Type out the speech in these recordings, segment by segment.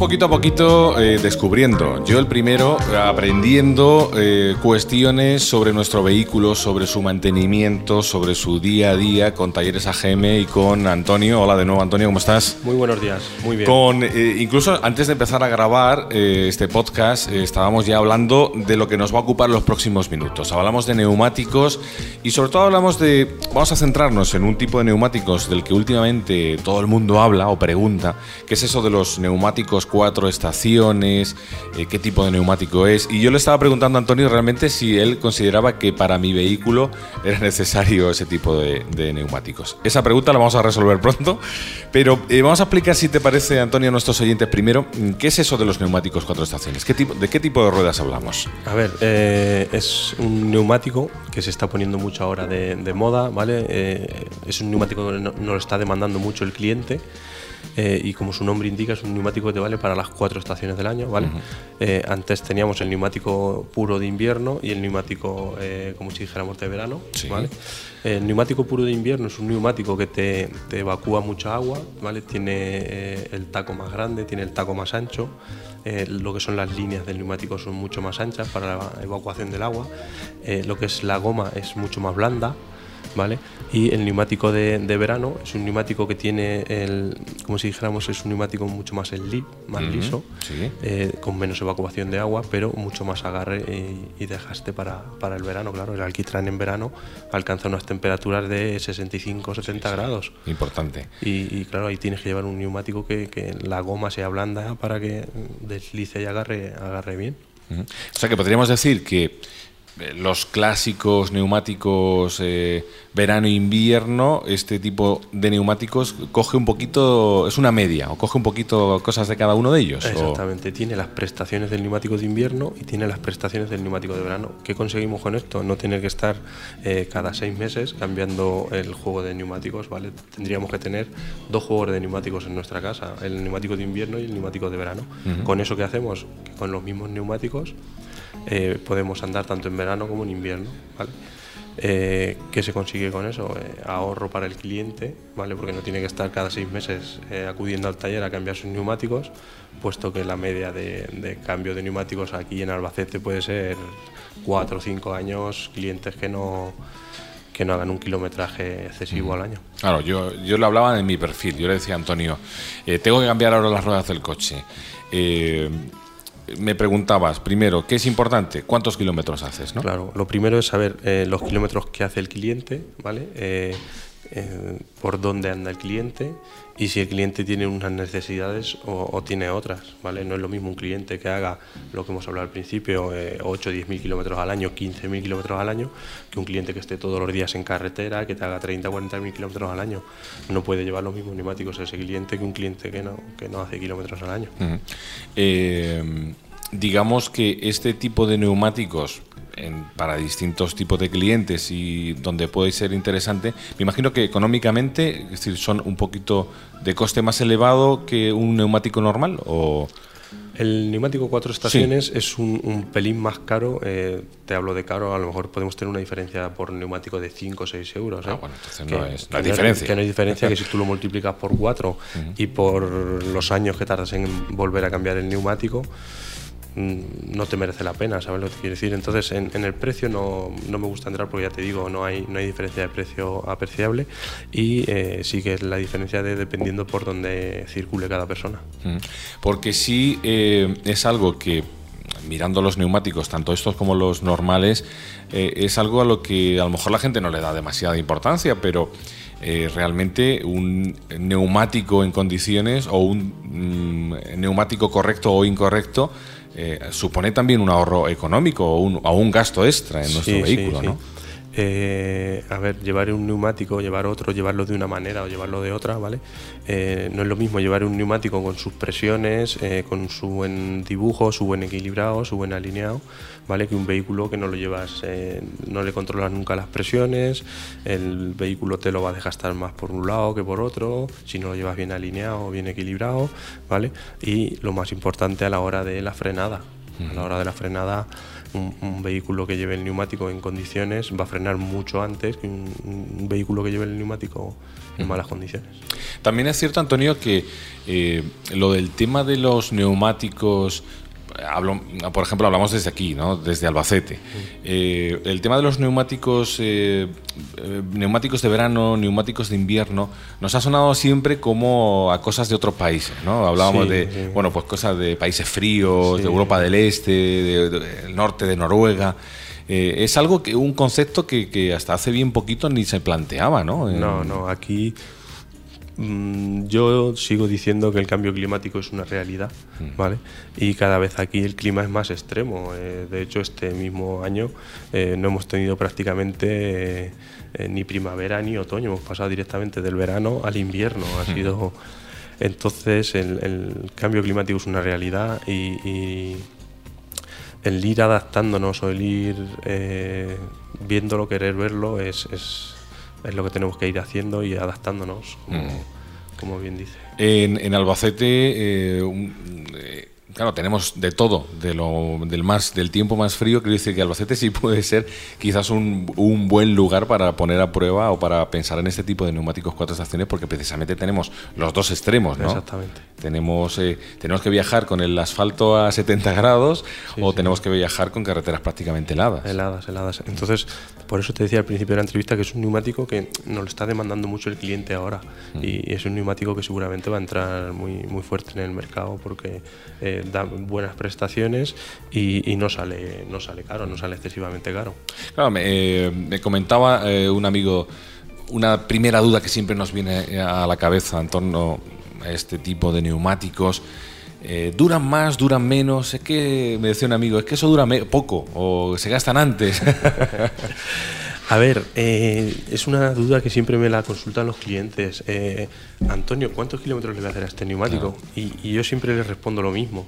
poquito a poquito eh, descubriendo. Yo el primero aprendiendo eh, cuestiones sobre nuestro vehículo, sobre su mantenimiento, sobre su día a día con Talleres AGM y con Antonio. Hola de nuevo Antonio, ¿cómo estás? Muy buenos días, muy bien. Con, eh, incluso antes de empezar a grabar este podcast estábamos ya hablando de lo que nos va a ocupar los próximos minutos. Hablamos de neumáticos y sobre todo hablamos de, vamos a centrarnos en un tipo de neumáticos del que últimamente todo el mundo habla o pregunta, que es eso de los neumáticos cuatro estaciones, eh, qué tipo de neumático es. Y yo le estaba preguntando a Antonio realmente si él consideraba que para mi vehículo era necesario ese tipo de, neumáticos. Esa pregunta la vamos a resolver pronto, pero eh, vamos a explicar si te parece, Antonio, a nuestros oyentes primero, ¿qué es eso de los neumáticos cuatro estaciones? ¿Qué tipo, ¿De qué tipo de ruedas hablamos? A ver, eh, es un neumático que se está poniendo mucho ahora de, moda, ¿vale? es un neumático que no, no lo está demandando mucho el cliente. Eh, y como su nombre indica es un neumático que te vale para las cuatro estaciones del año, ¿vale? Eh, antes teníamos el neumático puro de invierno y el neumático, eh, como si dijéramos, de verano, ¿vale? El neumático puro de invierno es un neumático que te, te evacúa mucha agua, ¿vale? Tiene el taco más grande, tiene el taco más ancho, lo que son las líneas del neumático son mucho más anchas para la evacuación del agua, lo que es la goma es mucho más blanda, ¿vale? Y el neumático de, verano es un neumático que tiene, el, como si dijéramos, es un neumático mucho más slip, más liso, eh, con menos evacuación de agua, pero mucho más agarre y, dejaste para, para, el verano. Claro, el alquitrán en verano alcanza unas temperaturas de 65-70 grados. Importante. Y, claro, ahí tienes que llevar un neumático que, que la goma sea blanda para que deslice y agarre, agarre bien. O sea que podríamos decir que los clásicos neumáticos eh, verano e invierno, este tipo de neumáticos coge un poquito, es una media, o coge un poquito cosas de cada uno de ellos. Exactamente, tiene las prestaciones del neumático de invierno y tiene las prestaciones del neumático de verano. ¿Qué conseguimos con esto? No tener que estar eh, cada seis meses cambiando el juego de neumáticos, ¿vale? Tendríamos que tener dos juegos de neumáticos en nuestra casa, el neumático de invierno y el neumático de verano. Con eso que hacemos, con los mismos neumáticos, eh, podemos andar tanto en verano como en invierno. ¿vale? Eh, ¿Qué se consigue con eso? Eh, ahorro para el cliente, ¿vale? porque no tiene que estar cada seis meses acudiendo al taller a cambiar sus neumáticos, puesto que la media de, cambio de neumáticos aquí en Albacete puede ser cuatro o cinco años, clientes que no, que no hagan un kilometraje excesivo al año. Claro, yo, yo lo hablaba en mi perfil, yo le decía a Antonio, tengo que cambiar ahora las ruedas del coche me preguntabas, primero, ¿qué es importante? ¿Cuántos kilómetros haces? ¿no? Claro, lo primero es saber eh, los kilómetros que hace el cliente, ¿vale? Eh, eh, por dónde anda el cliente y si el cliente tiene unas necesidades o, tiene otras, ¿vale? No es lo mismo un cliente que haga lo que hemos hablado al principio, 8 o 10 mil kilómetros al año, 15 mil kilómetros al año, que un cliente que esté todos los días en carretera, que te haga 30 o 40 mil kilómetros al año. No puede llevar los mismos neumáticos ese cliente que un cliente que no, que no hace kilómetros al año digamos que este tipo de neumáticos para distintos tipos de clientes y donde puede ser interesante, me imagino que económicamente, es decir, son un poquito de coste más elevado que un neumático normal o... El neumático cuatro estaciones es un, pelín más caro. Eh, te hablo de caro, a lo mejor podemos tener una diferencia por neumático de 5 o 6 euros. ¿eh? Ah, bueno, entonces no es la diferencia. que no hay diferencia, que si tú lo multiplicas por 4 y por los años que tardas en volver a cambiar el neumático, no te merece la pena, ¿sabes lo que quiero decir? Entonces, en, el precio no, no, me gusta entrar porque ya te digo, no hay, no hay diferencia de precio apreciable y eh, sí que es la diferencia de dependiendo por dónde circule cada persona. Porque sí eh, es algo que mirando los neumáticos, tanto estos como los normales, eh, es algo a lo que a lo mejor la gente no le da demasiada importancia, pero realmente un neumático en condiciones o un mm, neumático correcto o incorrecto eh, supone también un ahorro económico o un, un gasto extra en nuestro vehículo, ¿no? Eh, a ver, llevar un neumático, llevar otro, llevarlo de una manera o llevarlo de otra, ¿vale? Eh, no es lo mismo llevar un neumático con sus presiones, eh, con su buen dibujo, su buen equilibrado, su buen alineado, ¿vale? Que un vehículo que no lo llevas, no le controlas nunca las presiones, el vehículo te lo va a dejar estar más por un lado que por otro, si no lo llevas bien alineado, bien equilibrado, ¿vale? Y lo más importante a la hora de la frenada, a la hora de la frenada un, vehículo que lleve el neumático en condiciones va a frenar mucho antes que un, vehículo que lleve el neumático en malas condiciones. También es cierto, Antonio, que eh, lo del tema de los neumáticos hablo, por ejemplo, hablamos desde aquí, ¿no? desde Albacete. Eh, el tema de los neumáticos, eh, eh, neumáticos de verano, neumáticos de invierno, nos ha sonado siempre como a cosas de otros países. ¿no? Hablábamos de, bueno, pues cosas de países fríos, de Europa del Este, del norte de Noruega. es algo que un concepto que, que, hasta hace bien poquito ni se planteaba, ¿no? No, no, aquí yo sigo diciendo que el cambio climático es una realidad, mm. ¿vale? Y cada vez aquí el clima es más extremo. Eh, de hecho, este mismo año eh, no hemos tenido prácticamente eh, ni primavera ni otoño. Hemos pasado directamente del verano al invierno. Ha sido entonces el, cambio climático es una realidad y, el ir adaptándonos o el ir viéndolo, querer verlo es es lo que tenemos que ir haciendo y adaptándonos, como, mm. bien dice. En, Albacete, eh, eh, claro, tenemos de todo, de lo, del, más, del tiempo más frío, quiero decir que Albacete sí puede ser quizás un, un, buen lugar para poner a prueba o para pensar en este tipo de neumáticos cuatro estaciones, porque precisamente tenemos los dos extremos, ¿no? Exactamente. Tenemos, eh, tenemos que viajar con el asfalto a 70 grados o tenemos que viajar con carreteras prácticamente heladas. Heladas, heladas. Entonces, por eso te decía al principio de la entrevista que es un neumático que nos lo está demandando mucho el cliente ahora mm. y es un neumático que seguramente va a entrar muy, muy fuerte en el mercado porque eh, da buenas prestaciones y, no, sale, no sale caro, no sale excesivamente caro. Claro, me, eh, comentaba un amigo una primera duda que siempre nos viene a la cabeza en torno este tipo de neumáticos. Eh, ¿Duran más, duran menos? Es que, me decía un amigo, es que eso dura poco o se gastan antes. A ver, eh, es una duda que siempre me la consultan los clientes. Eh, Antonio, ¿cuántos kilómetros le voy a hacer a este neumático? Y, y, yo siempre les respondo lo mismo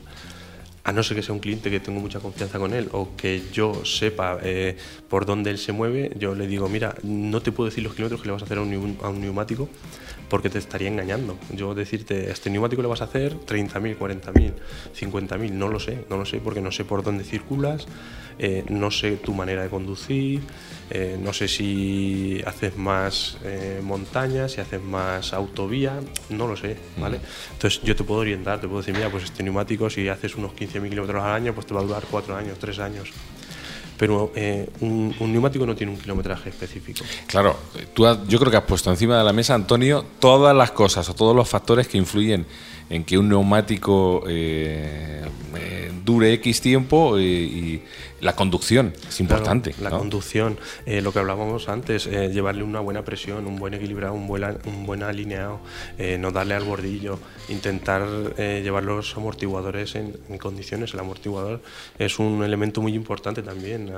a no ser que sea un cliente que tengo mucha confianza con él o que yo sepa eh, por dónde él se mueve, yo le digo, mira, no te puedo decir los kilómetros que le vas a hacer a un, neumático porque te estaría engañando. Yo decirte, este neumático le vas a hacer 30.000, 40.000, 50.000, no lo sé, no lo sé porque no sé por dónde circulas, eh, no sé tu manera de conducir, eh, no sé si haces más eh, montaña, si haces más autovía, no lo sé, ¿vale? Entonces yo te puedo orientar, te puedo decir, mira, pues este neumático si haces unos 15.000 kilómetros al año, pues te va a durar 4 años, 3 años pero un, neumático no tiene un kilometraje específico. Claro, tú yo creo que has puesto encima de la mesa, Antonio, todas las cosas o todos los factores que influyen en que un neumático dure X tiempo y la conducción es importante. la conducción, eh, lo que hablábamos antes, eh, llevarle una buena presión, un buen equilibrado, un buen, un buen alineado, eh, no darle al bordillo, intentar llevar los amortiguadores en, condiciones. El amortiguador es un elemento muy importante también,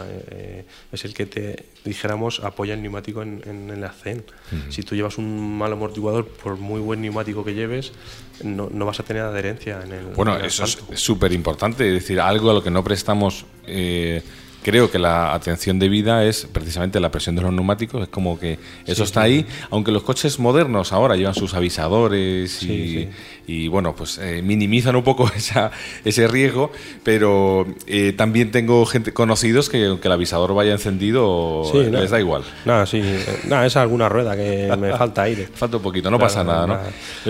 es el que te, dijéramos, apoya el neumático en, el acén. Si tú llevas un mal amortiguador, por muy buen neumático que lleves, no, no vas a tener adherencia en el. Bueno, eso es súper importante, es decir, algo a lo que no prestamos creo que la atención debida es precisamente la presión de los neumáticos, es como que eso está ahí, aunque los coches modernos ahora llevan sus avisadores y, bueno, pues eh, minimizan un poco esa, ese riesgo, pero eh, también tengo gente conocidos que aunque el avisador vaya encendido les da igual. Nada, sí, nada, es alguna rueda que me falta aire. Falta un poquito, no pasa nada, ¿no?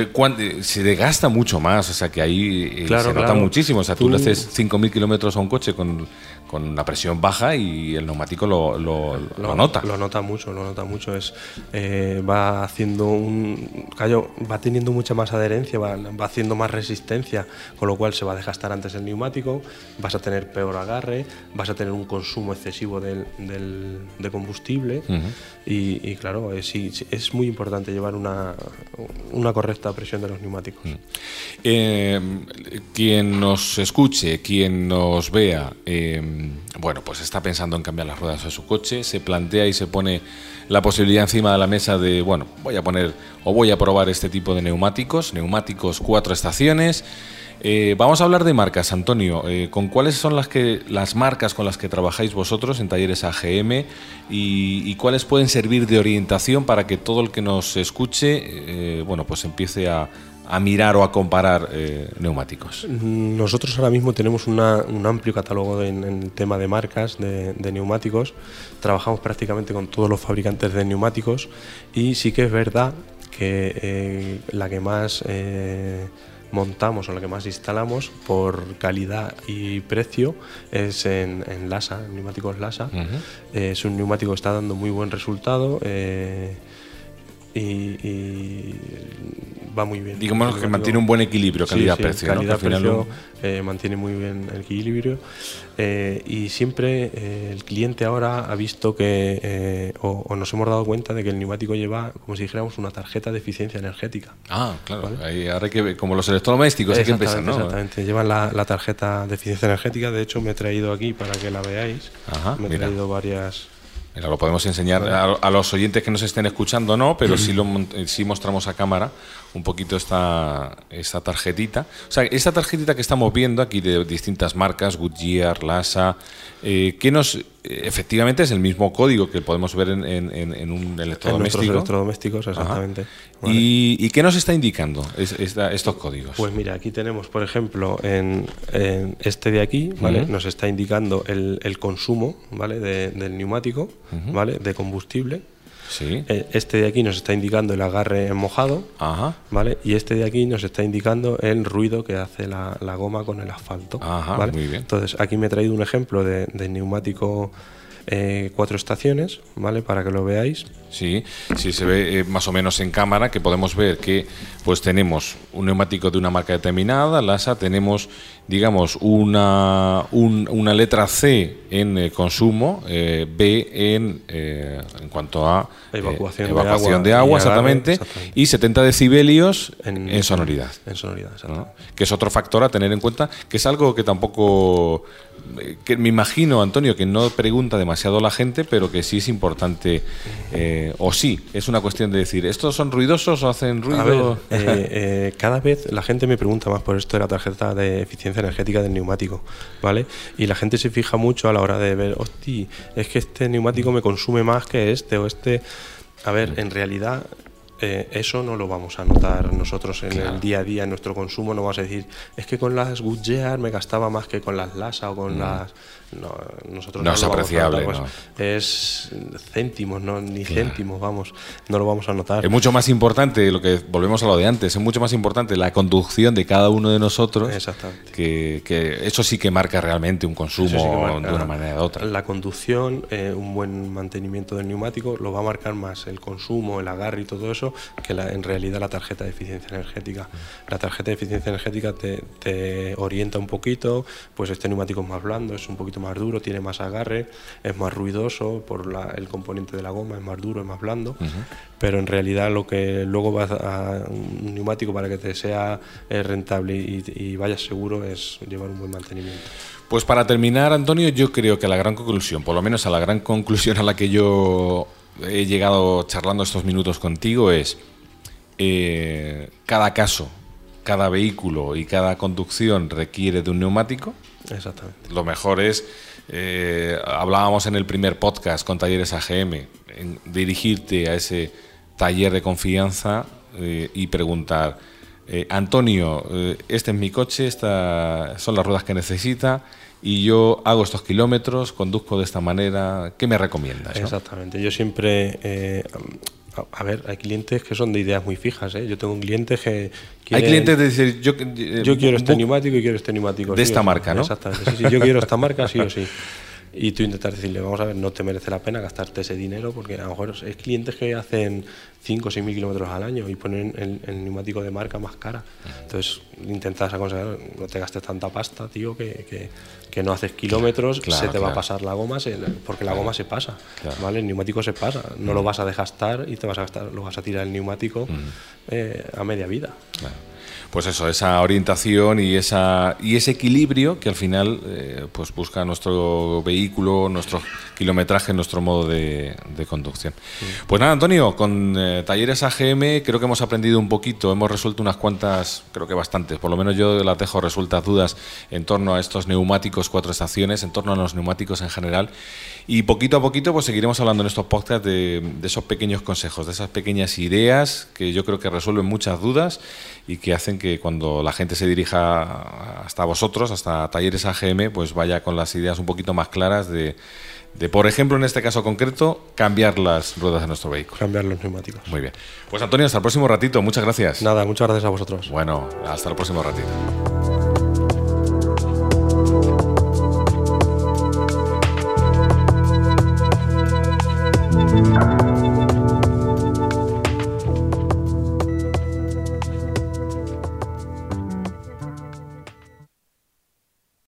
Eh, se desgasta mucho más, o sea que ahí se nota muchísimo, o sea, tú, tú le haces 5.000 kilómetros a un coche con con la presión baja y el neumático lo, lo, nota. Lo nota mucho, lo nota mucho. Es, eh, va haciendo un. Callo, va teniendo mucha más adherencia, va, haciendo más resistencia, con lo cual se va a desgastar antes el neumático, vas a tener peor agarre, vas a tener un consumo excesivo del, de combustible y, claro, es, es muy importante llevar una, una correcta presión de los neumáticos. Eh, quien nos escuche, quien nos vea, eh, bueno, pues está pensando en cambiar las ruedas de su coche, se plantea y se pone la posibilidad encima de la mesa de, bueno, voy a poner o voy a probar este tipo de neumáticos, neumáticos cuatro estaciones. Eh, vamos a hablar de marcas, Antonio. Eh, ¿Con cuáles son las, que, las marcas con las que trabajáis vosotros en talleres AGM y, cuáles pueden servir de orientación para que todo el que nos escuche, eh, bueno, pues empiece a, a mirar o a comparar eh, neumáticos? Nosotros ahora mismo tenemos una- un amplio catálogo de- en, en tema de marcas de, de neumáticos. Trabajamos prácticamente con todos los fabricantes de neumáticos y sí que es verdad que eh, la que más eh, montamos o la que más instalamos por calidad y precio es en, en Lasa, en neumáticos Lasa. Eh, es un neumático que está dando muy buen resultado. Y, y va muy bien. Digamos que mantiene un buen equilibrio, Sí, calidad-precio. sí, calidad-precio eh, mantiene muy bien el equilibrio eh, y siempre eh, el cliente ahora ha visto que o, o nos hemos dado cuenta de que el neumático lleva como si dijéramos una tarjeta de eficiencia energética. Ah, claro. ahí ahora hay que ver, como los electrodomésticos, hay que empezar, Exactamente, ¿no? exactamente. Llevan la, la tarjeta de eficiencia energética. De hecho, me he traído aquí para que la veáis. Ajá, me he mira. traído varias. Lo podemos enseñar a, los oyentes que nos estén escuchando, no, pero sí, lo, sí mostramos a cámara un poquito esta, esta tarjetita. O sea, esta tarjetita que estamos viendo aquí de distintas marcas, Goodyear, Lasa, eh, que nos, efectivamente es el mismo código que podemos ver en, en- en- en un En electrodoméstico. electrodomésticos, Ajá. exactamente. Vale. ¿Y, y qué nos está indicando es- esta- estos códigos? Pues mira, aquí tenemos, por ejemplo, en, en este de aquí, ¿vale? Nos está indicando el, el consumo, ¿vale? De- del neumático, ¿vale? De combustible. Sí. Eh, Este de aquí nos está indicando el agarre mojado, Ajá. ¿vale? Y este de aquí nos está indicando el ruido que hace la, la goma con el asfalto. Ajá, ¿vale? muy bien. Entonces, aquí me he traído un ejemplo de, de neumático eh, cuatro estaciones, ¿vale? Para que lo veáis. Sí, sí se ve eh, más o menos en cámara que podemos ver que pues tenemos un neumático de una marca determinada, Lasa, tenemos digamos una, un- una letra C en eh, consumo, B en, en cuanto a Evacuación de agua de y agua, agarre, exactamente, y 70 decibelios en, sonoridad. En sonoridad, exacto. ¿no? que es otro factor a tener en cuenta, que es algo que tampoco, que me imagino, Antonio, que no pregunta demasiado la gente, pero que sí es importante, eh, o sí, es una cuestión de decir, ¿estos son ruidosos o hacen ruido? A ver, eh, eh, cada vez la gente me pregunta más por esto de la tarjeta de eficiencia energética del neumático, ¿vale? Y la gente se fija mucho a la hora de ver, hostia, es que este neumático me consume más que este o este. A ver, en realidad eh, eso no lo vamos a notar nosotros en Claro. el día a día, en nuestro consumo, no vamos a decir, es que con las Goodyear me gastaba más que con las Lasa o con las... No, nosotros Mm. No es lo vamos a apreciable, notar, pues, Es céntimos, no, ni céntimos, vamos, no lo vamos a notar. Es mucho más importante, lo que volvemos a lo de antes, es mucho más importante la conducción de cada uno de nosotros, Exactamente. que, que eso sí que marca realmente un consumo sí marca de una manera u otra. La conducción, eh, un buen mantenimiento del neumático, lo va a marcar más el consumo, el agarre y todo eso, que la- en realidad la tarjeta de eficiencia energética. La tarjeta de eficiencia energética te, te orienta un poquito, pues este neumático es más blando, es un poquito más duro, tiene más agarre, es más ruidoso por la- el componente de la goma, es más duro, es más blando, pero en realidad lo que luego vas a un neumático para que te sea eh, rentable y, y vayas seguro es llevar un buen mantenimiento. Pues para terminar, Antonio, yo creo que la gran conclusión, por lo menos a la gran conclusión a la que yo he llegado charlando estos minutos contigo es eh, cada caso, cada vehículo y cada conducción requiere de un neumático. Exactamente. Lo mejor es, eh, hablábamos en el primer podcast con Talleres AGM, en dirigirte a ese taller de confianza eh, y preguntar, Antonio, este es mi coche, estas son las ruedas que necesita y yo hago estos kilómetros, conduzco de esta manera, ¿qué me recomiendas? no? Exactamente. Yo siempre. eh, a, ver, hay clientes que son de ideas muy fijas. ¿eh? Yo tengo un cliente que. Hay clientes de decir, yo, eh, Yo quiero este neumático y quiero este neumático. De sí esta sí. marca, ¿no? Exactamente. Sí, yo quiero esta marca, sí o sí. Y tú intentas decirle, vamos a ver, no te merece la pena gastarte ese dinero porque a lo mejor es clientes que hacen 5 o 6 mil kilómetros al año y ponen el, el neumático de marca más cara. Entonces intentas aconsejar, no te gastes tanta pasta, tío, que, que, que no haces kilómetros, Claro, se te va a pasar la goma, se- porque la goma se pasa. ¿vale? El neumático se pasa, no lo vas a desgastar y te vas a gastar, lo vas a tirar el neumático eh, a media vida. Pues eso, esa orientación y, esa, y ese equilibrio que al final eh, pues busca nuestro vehículo, nuestro kilometraje, nuestro modo de, conducción. Pues nada, Antonio, con eh, Talleres AGM creo que hemos aprendido un poquito, hemos resuelto unas cuantas, creo que bastantes, por lo menos yo las dejo resueltas dudas en torno a estos neumáticos cuatro estaciones, en torno a los neumáticos en general. Y poquito a poquito pues seguiremos hablando en estos podcasts de esos pequeños consejos, de esas pequeñas ideas que yo creo que resuelven muchas dudas y que hacen que cuando la gente se dirija hasta vosotros, hasta Talleres AGM, pues vaya con las ideas un poquito más claras de, de, por ejemplo, en este caso concreto, cambiar las ruedas de nuestro vehículo. Cambiar los neumáticos. Muy bien. Pues Antonio, hasta el próximo ratito. Muchas gracias. Nada, muchas gracias a vosotros. Bueno, hasta el próximo ratito.